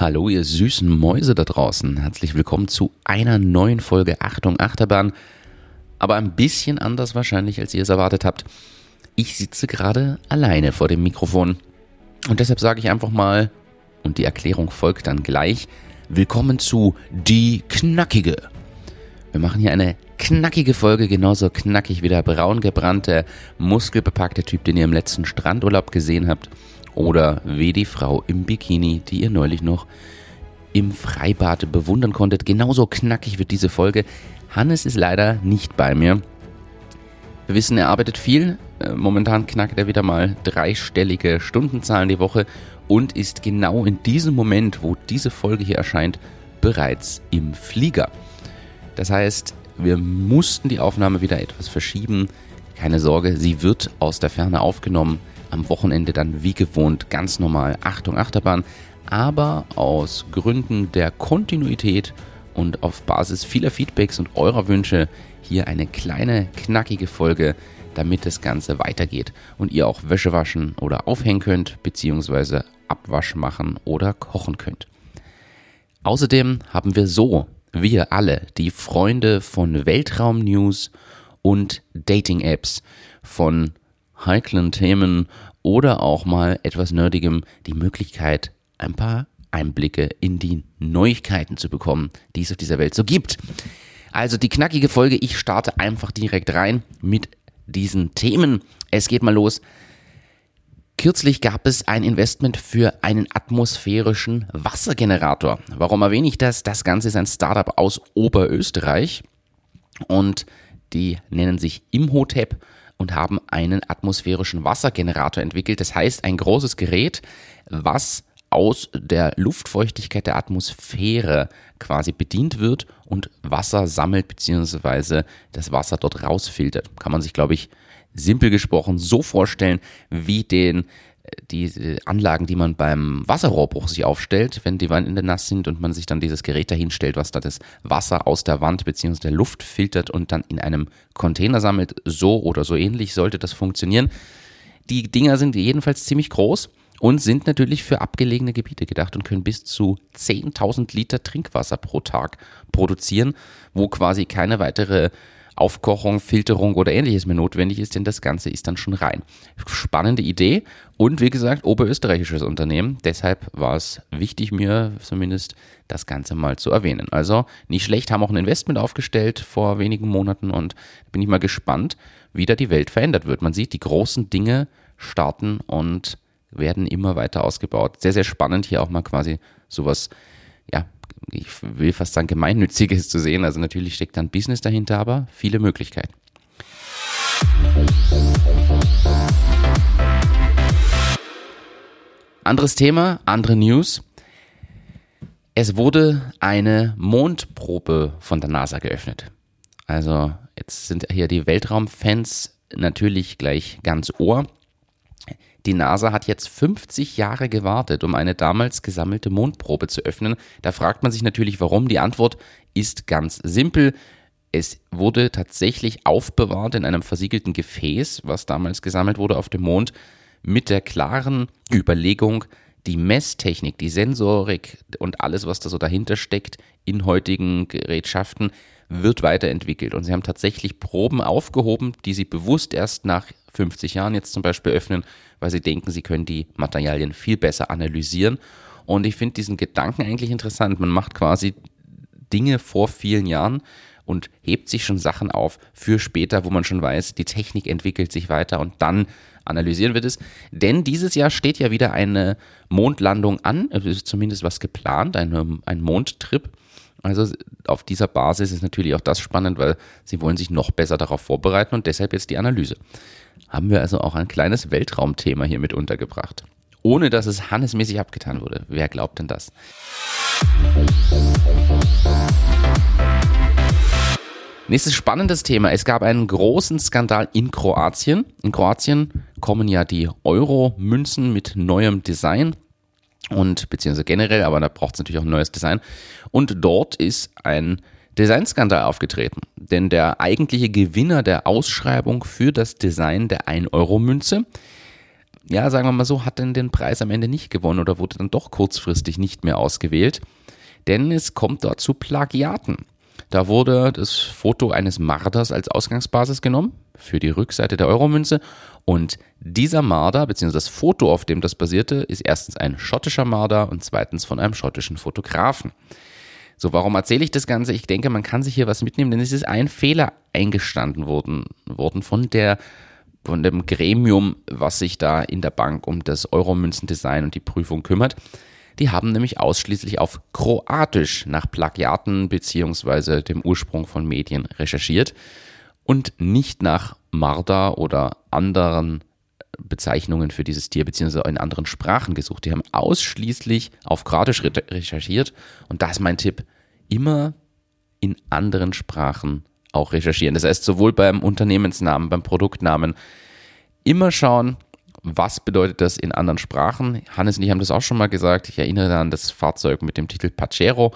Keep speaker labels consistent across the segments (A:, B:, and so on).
A: Hallo, ihr süßen Mäuse da draußen. Herzlich willkommen zu einer neuen Folge Achtung Achterbahn. Aber ein bisschen anders wahrscheinlich, als ihr es erwartet habt. Ich sitze gerade alleine vor dem Mikrofon. Und deshalb sage ich einfach mal, und die Erklärung folgt dann gleich, willkommen zu Die Knackige. Wir machen hier eine knackige Folge, genauso knackig wie der braun gebrannte, muskelbepackte Typ, den ihr im letzten Strandurlaub gesehen habt. Oder wie die Frau im Bikini, die ihr neulich noch im Freibad bewundern konntet. Genauso knackig wird diese Folge. Hannes ist leider nicht bei mir. Wir wissen, er arbeitet viel. Äh, momentan knackt er wieder mal dreistellige Stundenzahlen die Woche und ist genau in diesem Moment, wo diese Folge hier erscheint, bereits im Flieger. Das heißt, wir mussten die Aufnahme wieder etwas verschieben. Keine Sorge, sie wird aus der Ferne aufgenommen am Wochenende dann wie gewohnt ganz normal Achtung Achterbahn, aber aus Gründen der Kontinuität und auf Basis vieler Feedbacks und eurer Wünsche hier eine kleine knackige Folge, damit das Ganze weitergeht und ihr auch Wäsche waschen oder aufhängen könnt, beziehungsweise Abwasch machen oder kochen könnt. Außerdem haben wir so, wir alle, die Freunde von Weltraum-News und Dating-Apps, von heiklen Themen oder auch mal etwas Nerdigem die Möglichkeit, ein paar Einblicke in die Neuigkeiten zu bekommen, die es auf dieser Welt so gibt. Also die knackige Folge, ich starte einfach direkt rein mit diesen Themen. Es geht mal los. Kürzlich gab es ein Investment für einen atmosphärischen Wassergenerator. Warum erwähne ich das? Das Ganze ist ein Startup aus Oberösterreich und die nennen sich Imhotep und haben einen atmosphärischen Wassergenerator entwickelt. Das heißt, ein großes Gerät, was aus der Luftfeuchtigkeit der Atmosphäre quasi bedient wird und Wasser sammelt bzw. das Wasser dort rausfiltert. Kann man sich, glaube ich, simpel gesprochen so vorstellen wie den die Anlagen, die man beim Wasserrohrbruch sich aufstellt, wenn die Wände nass sind und man sich dann dieses Gerät dahinstellt, was da das Wasser aus der Wand bzw. der Luft filtert und dann in einem Container sammelt. So oder so ähnlich sollte das funktionieren. Die Dinger sind jedenfalls ziemlich groß und sind natürlich für abgelegene Gebiete gedacht und können bis zu 10.000 Liter Trinkwasser pro Tag produzieren, wo quasi keine weitere Aufkochung, Filterung oder ähnliches mehr notwendig ist, denn das Ganze ist dann schon rein. Spannende Idee und wie gesagt, oberösterreichisches Unternehmen. Deshalb war es wichtig, mir zumindest das Ganze mal zu erwähnen. Also nicht schlecht, haben auch ein Investment aufgestellt vor wenigen Monaten und bin ich mal gespannt, wie da die Welt verändert wird. Man sieht, die großen Dinge starten und werden immer weiter ausgebaut. Sehr, sehr spannend hier auch mal quasi sowas ja, ich will fast sagen, gemeinnütziges zu sehen. Also natürlich steckt dann Business dahinter, aber viele Möglichkeiten. Anderes Thema, andere News. Es wurde eine Mondprobe von der NASA geöffnet. Also jetzt sind hier die Weltraumfans natürlich gleich ganz ohr. Die NASA hat jetzt 50 Jahre gewartet, um eine damals gesammelte Mondprobe zu öffnen. Da fragt man sich natürlich, warum. Die Antwort ist ganz simpel. Es wurde tatsächlich aufbewahrt in einem versiegelten Gefäß, was damals gesammelt wurde auf dem Mond, mit der klaren Überlegung, die Messtechnik, die Sensorik und alles, was da so dahinter steckt in heutigen Gerätschaften, wird weiterentwickelt. Und sie haben tatsächlich Proben aufgehoben, die sie bewusst erst nach 50 Jahren jetzt zum Beispiel öffnen, weil sie denken, sie können die Materialien viel besser analysieren. Und ich finde diesen Gedanken eigentlich interessant. Man macht quasi Dinge vor vielen Jahren und hebt sich schon Sachen auf für später, wo man schon weiß, die Technik entwickelt sich weiter und dann analysieren wir das. Denn dieses Jahr steht ja wieder eine Mondlandung an, es ist zumindest was geplant, ein, ein Mondtrip. Also auf dieser Basis ist natürlich auch das spannend, weil sie wollen sich noch besser darauf vorbereiten und deshalb jetzt die Analyse. Haben wir also auch ein kleines Weltraumthema hier mit untergebracht. Ohne dass es hannesmäßig abgetan wurde. Wer glaubt denn das? Nächstes spannendes Thema. Es gab einen großen Skandal in Kroatien. In Kroatien kommen ja die Euro-Münzen mit neuem Design und beziehungsweise generell, aber da braucht es natürlich auch ein neues Design. Und dort ist ein Designskandal aufgetreten, denn der eigentliche Gewinner der Ausschreibung für das Design der 1-Euro-Münze ja, sagen wir mal so, hat denn den Preis am Ende nicht gewonnen oder wurde dann doch kurzfristig nicht mehr ausgewählt. Denn es kommt dort zu Plagiaten. Da wurde das Foto eines Marders als Ausgangsbasis genommen für die Rückseite der Euromünze und dieser Marder, beziehungsweise das Foto, auf dem das basierte, ist erstens ein schottischer Marder und zweitens von einem schottischen Fotografen. So, warum erzähle ich das Ganze? Ich denke, man kann sich hier was mitnehmen, denn es ist ein Fehler eingestanden worden, worden von der von dem Gremium, was sich da in der Bank um das Euromünzendesign und die Prüfung kümmert. Die haben nämlich ausschließlich auf Kroatisch nach Plagiaten bzw. dem Ursprung von Medien recherchiert und nicht nach Marder oder anderen Bezeichnungen für dieses Tier beziehungsweise in anderen Sprachen gesucht. Die haben ausschließlich auf Kroatisch recherchiert und da ist mein Tipp, immer in anderen Sprachen auch recherchieren. Das heißt, sowohl beim Unternehmensnamen, beim Produktnamen, immer schauen, was bedeutet das in anderen Sprachen. Hannes und ich haben das auch schon mal gesagt. Ich erinnere an das Fahrzeug mit dem Titel Pacero.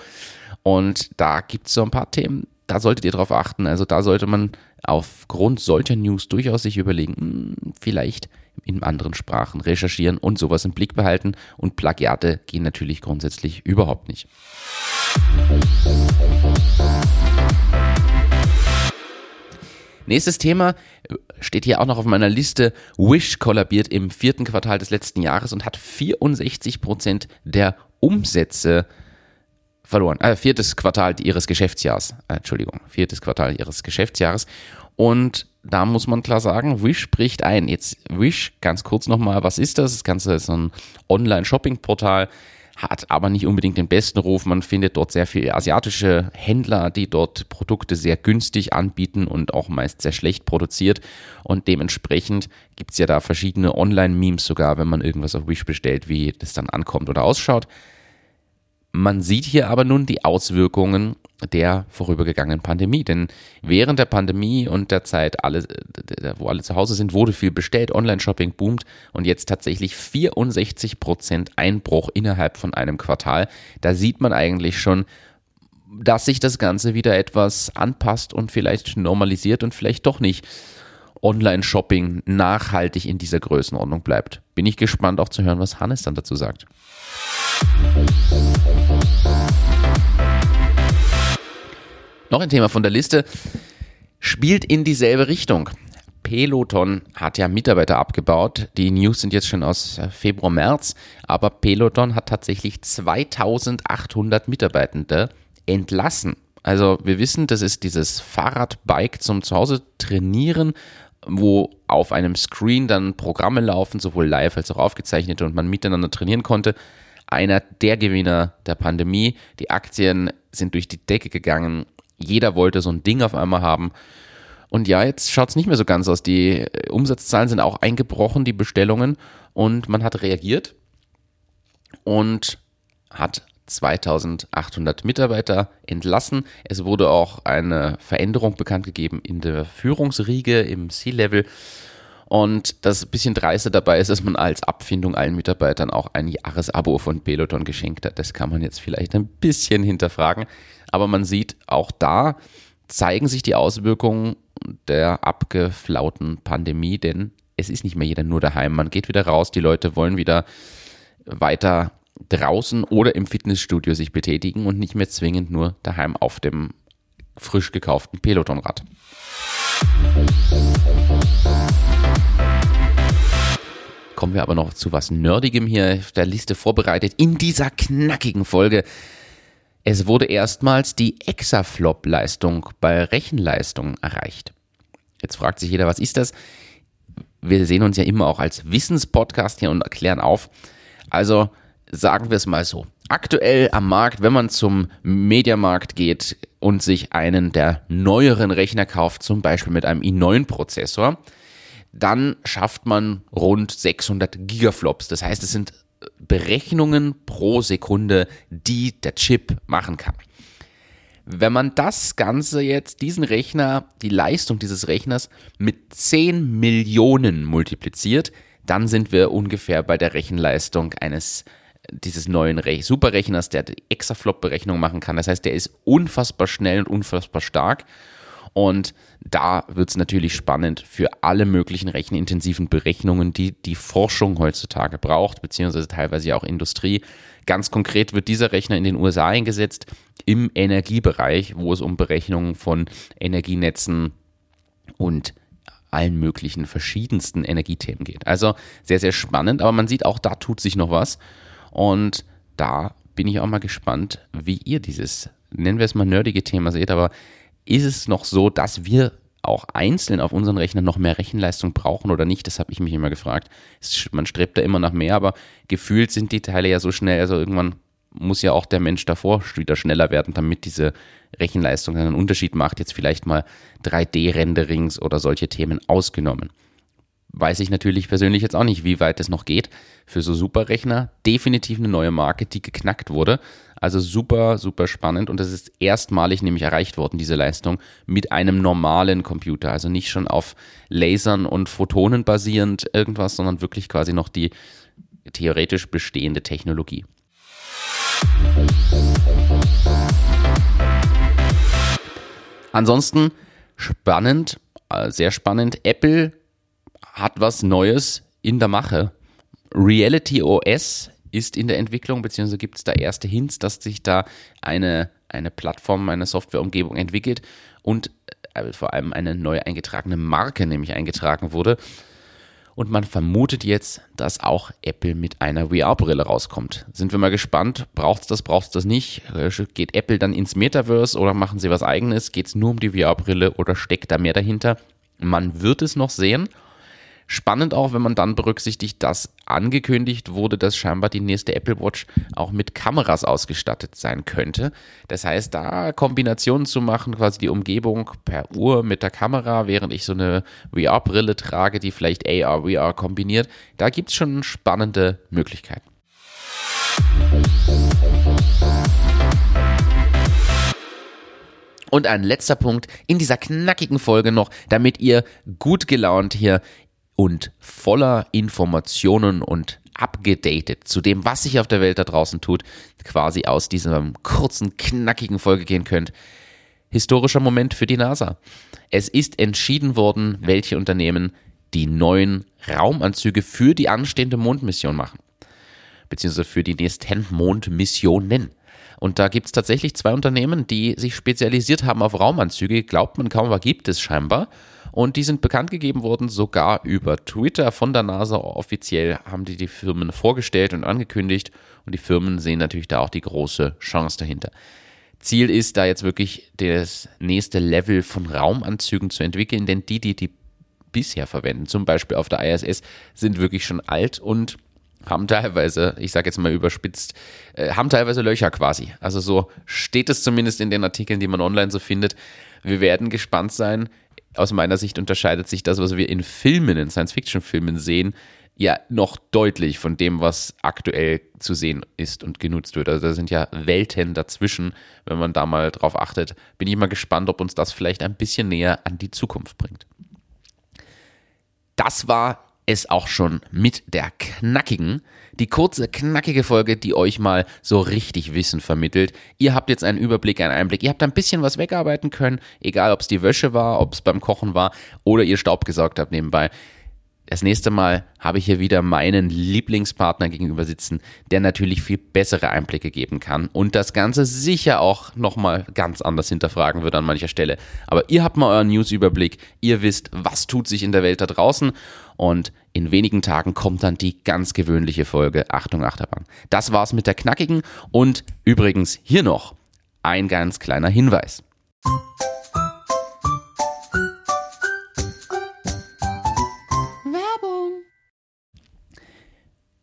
A: Und da gibt es so ein paar Themen, da solltet ihr drauf achten. Also da sollte man aufgrund solcher News durchaus sich überlegen, hm, vielleicht in anderen Sprachen recherchieren und sowas im Blick behalten. Und Plagiate gehen natürlich grundsätzlich überhaupt nicht. Nächstes Thema steht hier auch noch auf meiner Liste. Wish kollabiert im vierten Quartal des letzten Jahres und hat 64 Prozent der Umsätze verloren. Äh, viertes Quartal ihres Geschäftsjahres. Äh, Entschuldigung, viertes Quartal ihres Geschäftsjahres. Und da muss man klar sagen, Wish bricht ein. Jetzt Wish, ganz kurz nochmal, was ist das? Das Ganze ist so ein Online-Shopping-Portal hat aber nicht unbedingt den besten Ruf. Man findet dort sehr viele asiatische Händler, die dort Produkte sehr günstig anbieten und auch meist sehr schlecht produziert. Und dementsprechend gibt es ja da verschiedene Online-Memes sogar, wenn man irgendwas auf Wish bestellt, wie das dann ankommt oder ausschaut. Man sieht hier aber nun die Auswirkungen der vorübergegangenen Pandemie. Denn während der Pandemie und der Zeit, alle, wo alle zu Hause sind, wurde viel bestellt, Online-Shopping boomt und jetzt tatsächlich 64 Prozent Einbruch innerhalb von einem Quartal. Da sieht man eigentlich schon, dass sich das Ganze wieder etwas anpasst und vielleicht normalisiert und vielleicht doch nicht Online-Shopping nachhaltig in dieser Größenordnung bleibt. Bin ich gespannt auch zu hören, was Hannes dann dazu sagt. Noch ein Thema von der Liste spielt in dieselbe Richtung. Peloton hat ja Mitarbeiter abgebaut. Die News sind jetzt schon aus Februar, März, aber Peloton hat tatsächlich 2800 Mitarbeitende entlassen. Also wir wissen, das ist dieses Fahrradbike zum Zuhause trainieren, wo auf einem Screen dann Programme laufen, sowohl live als auch aufgezeichnet und man miteinander trainieren konnte. Einer der Gewinner der Pandemie. Die Aktien sind durch die Decke gegangen. Jeder wollte so ein Ding auf einmal haben. Und ja, jetzt schaut es nicht mehr so ganz aus. Die äh, Umsatzzahlen sind auch eingebrochen, die Bestellungen. Und man hat reagiert und hat 2800 Mitarbeiter entlassen. Es wurde auch eine Veränderung bekannt gegeben in der Führungsriege im C-Level. Und das bisschen dreiste dabei ist, dass man als Abfindung allen Mitarbeitern auch ein Jahresabo von Peloton geschenkt hat. Das kann man jetzt vielleicht ein bisschen hinterfragen. Aber man sieht, auch da zeigen sich die Auswirkungen der abgeflauten Pandemie, denn es ist nicht mehr jeder nur daheim. Man geht wieder raus, die Leute wollen wieder weiter draußen oder im Fitnessstudio sich betätigen und nicht mehr zwingend nur daheim auf dem frisch gekauften Pelotonrad. Kommen wir aber noch zu was Nerdigem hier auf der Liste vorbereitet in dieser knackigen Folge. Es wurde erstmals die Exaflop-Leistung bei Rechenleistung erreicht. Jetzt fragt sich jeder, was ist das? Wir sehen uns ja immer auch als Wissenspodcast hier und erklären auf. Also sagen wir es mal so. Aktuell am Markt, wenn man zum Mediamarkt geht und sich einen der neueren Rechner kauft, zum Beispiel mit einem i9-Prozessor, dann schafft man rund 600 Gigaflops. Das heißt, es sind Berechnungen pro Sekunde, die der Chip machen kann. Wenn man das Ganze jetzt, diesen Rechner, die Leistung dieses Rechners mit 10 Millionen multipliziert, dann sind wir ungefähr bei der Rechenleistung eines dieses neuen Re Superrechners, der die Exaflop-Berechnung machen kann. Das heißt, der ist unfassbar schnell und unfassbar stark. Und da wird es natürlich spannend für alle möglichen rechenintensiven Berechnungen, die die Forschung heutzutage braucht, beziehungsweise teilweise auch Industrie. Ganz konkret wird dieser Rechner in den USA eingesetzt im Energiebereich, wo es um Berechnungen von Energienetzen und allen möglichen verschiedensten Energiethemen geht. Also sehr, sehr spannend, aber man sieht auch, da tut sich noch was. Und da bin ich auch mal gespannt, wie ihr dieses, nennen wir es mal nerdige Thema seht, aber ist es noch so, dass wir auch einzeln auf unseren Rechnern noch mehr Rechenleistung brauchen oder nicht? Das habe ich mich immer gefragt. Man strebt da immer nach mehr, aber gefühlt sind die Teile ja so schnell, also irgendwann muss ja auch der Mensch davor wieder schneller werden, damit diese Rechenleistung einen Unterschied macht. Jetzt vielleicht mal 3D-Renderings oder solche Themen ausgenommen. Weiß ich natürlich persönlich jetzt auch nicht, wie weit es noch geht. Für so Superrechner definitiv eine neue Marke, die geknackt wurde. Also super, super spannend und das ist erstmalig nämlich erreicht worden, diese Leistung, mit einem normalen Computer. Also nicht schon auf Lasern und Photonen basierend irgendwas, sondern wirklich quasi noch die theoretisch bestehende Technologie. Ansonsten spannend, äh, sehr spannend. Apple hat was Neues in der Mache. Reality OS ist in der Entwicklung, beziehungsweise gibt es da erste Hints, dass sich da eine, eine Plattform, eine Softwareumgebung entwickelt und äh, vor allem eine neu eingetragene Marke nämlich eingetragen wurde. Und man vermutet jetzt, dass auch Apple mit einer VR-Brille rauskommt. Sind wir mal gespannt. Braucht es das, braucht es das nicht? Äh, geht Apple dann ins Metaverse oder machen sie was eigenes? Geht es nur um die VR-Brille oder steckt da mehr dahinter? Man wird es noch sehen. Spannend auch, wenn man dann berücksichtigt, dass angekündigt wurde, dass scheinbar die nächste Apple Watch auch mit Kameras ausgestattet sein könnte. Das heißt, da Kombinationen zu machen, quasi die Umgebung per Uhr mit der Kamera, während ich so eine VR-Brille trage, die vielleicht AR, VR kombiniert, da gibt es schon spannende Möglichkeiten. Und ein letzter Punkt in dieser knackigen Folge noch, damit ihr gut gelaunt hier und voller Informationen und abgedatet zu dem, was sich auf der Welt da draußen tut, quasi aus dieser kurzen, knackigen Folge gehen könnt. Historischer Moment für die NASA. Es ist entschieden worden, welche Unternehmen die neuen Raumanzüge für die anstehende Mondmission machen. Beziehungsweise für die nächsten Mondmissionen. Und da gibt es tatsächlich zwei Unternehmen, die sich spezialisiert haben auf Raumanzüge. Glaubt man kaum, aber gibt es scheinbar. Und die sind bekannt gegeben worden, sogar über Twitter von der NASA. Offiziell haben die die Firmen vorgestellt und angekündigt. Und die Firmen sehen natürlich da auch die große Chance dahinter. Ziel ist da jetzt wirklich das nächste Level von Raumanzügen zu entwickeln, denn die, die die bisher verwenden, zum Beispiel auf der ISS, sind wirklich schon alt und haben teilweise, ich sage jetzt mal überspitzt, äh, haben teilweise Löcher quasi. Also so steht es zumindest in den Artikeln, die man online so findet. Wir werden gespannt sein, aus meiner Sicht unterscheidet sich das, was wir in Filmen, in Science-Fiction-Filmen sehen, ja noch deutlich von dem, was aktuell zu sehen ist und genutzt wird. Also da sind ja Welten dazwischen, wenn man da mal drauf achtet. Bin ich mal gespannt, ob uns das vielleicht ein bisschen näher an die Zukunft bringt. Das war es auch schon mit der knackigen, die kurze, knackige Folge, die euch mal so richtig Wissen vermittelt. Ihr habt jetzt einen Überblick, einen Einblick. Ihr habt ein bisschen was wegarbeiten können, egal ob es die Wäsche war, ob es beim Kochen war oder ihr Staub gesaugt habt nebenbei. Das nächste Mal habe ich hier wieder meinen Lieblingspartner gegenüber sitzen, der natürlich viel bessere Einblicke geben kann und das Ganze sicher auch nochmal ganz anders hinterfragen wird an mancher Stelle. Aber ihr habt mal euren News-Überblick, ihr wisst, was tut sich in der Welt da draußen und in wenigen Tagen kommt dann die ganz gewöhnliche Folge Achtung Achterbahn. Das war's mit der knackigen und übrigens hier noch ein ganz kleiner Hinweis.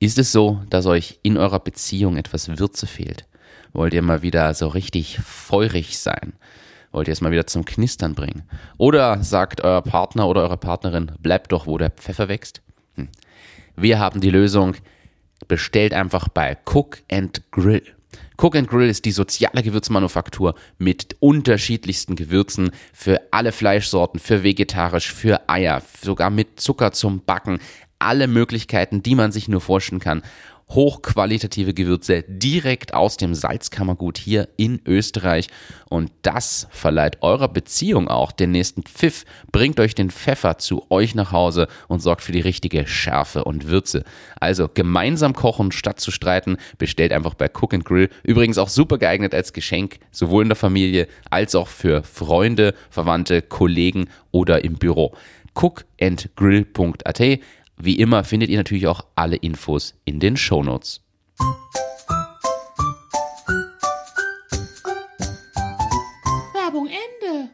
A: Ist es so, dass euch in eurer Beziehung etwas Würze fehlt? Wollt ihr mal wieder so richtig feurig sein? Wollt ihr es mal wieder zum Knistern bringen? Oder sagt euer Partner oder eure Partnerin, bleibt doch, wo der Pfeffer wächst? Hm. Wir haben die Lösung. Bestellt einfach bei Cook and Grill. Cook and Grill ist die soziale Gewürzmanufaktur mit unterschiedlichsten Gewürzen für alle Fleischsorten, für vegetarisch, für Eier, sogar mit Zucker zum Backen alle Möglichkeiten, die man sich nur vorstellen kann. hochqualitative Gewürze direkt aus dem Salzkammergut hier in Österreich. Und das verleiht eurer Beziehung auch den nächsten Pfiff, bringt euch den Pfeffer zu euch nach Hause und sorgt für die richtige Schärfe und Würze. Also gemeinsam kochen statt zu streiten, bestellt einfach bei Cook and Grill. Übrigens auch super geeignet als Geschenk, sowohl in der Familie als auch für Freunde, Verwandte, Kollegen oder im Büro. cookandgrill.at wie immer findet ihr natürlich auch alle Infos in den Shownotes.
B: Werbung Ende.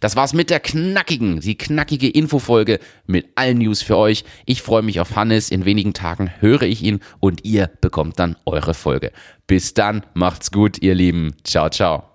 A: Das war's mit der knackigen, die knackige Infofolge mit allen News für euch. Ich freue mich auf Hannes. In wenigen Tagen höre ich ihn und ihr bekommt dann eure Folge. Bis dann, macht's gut, ihr Lieben. Ciao, ciao.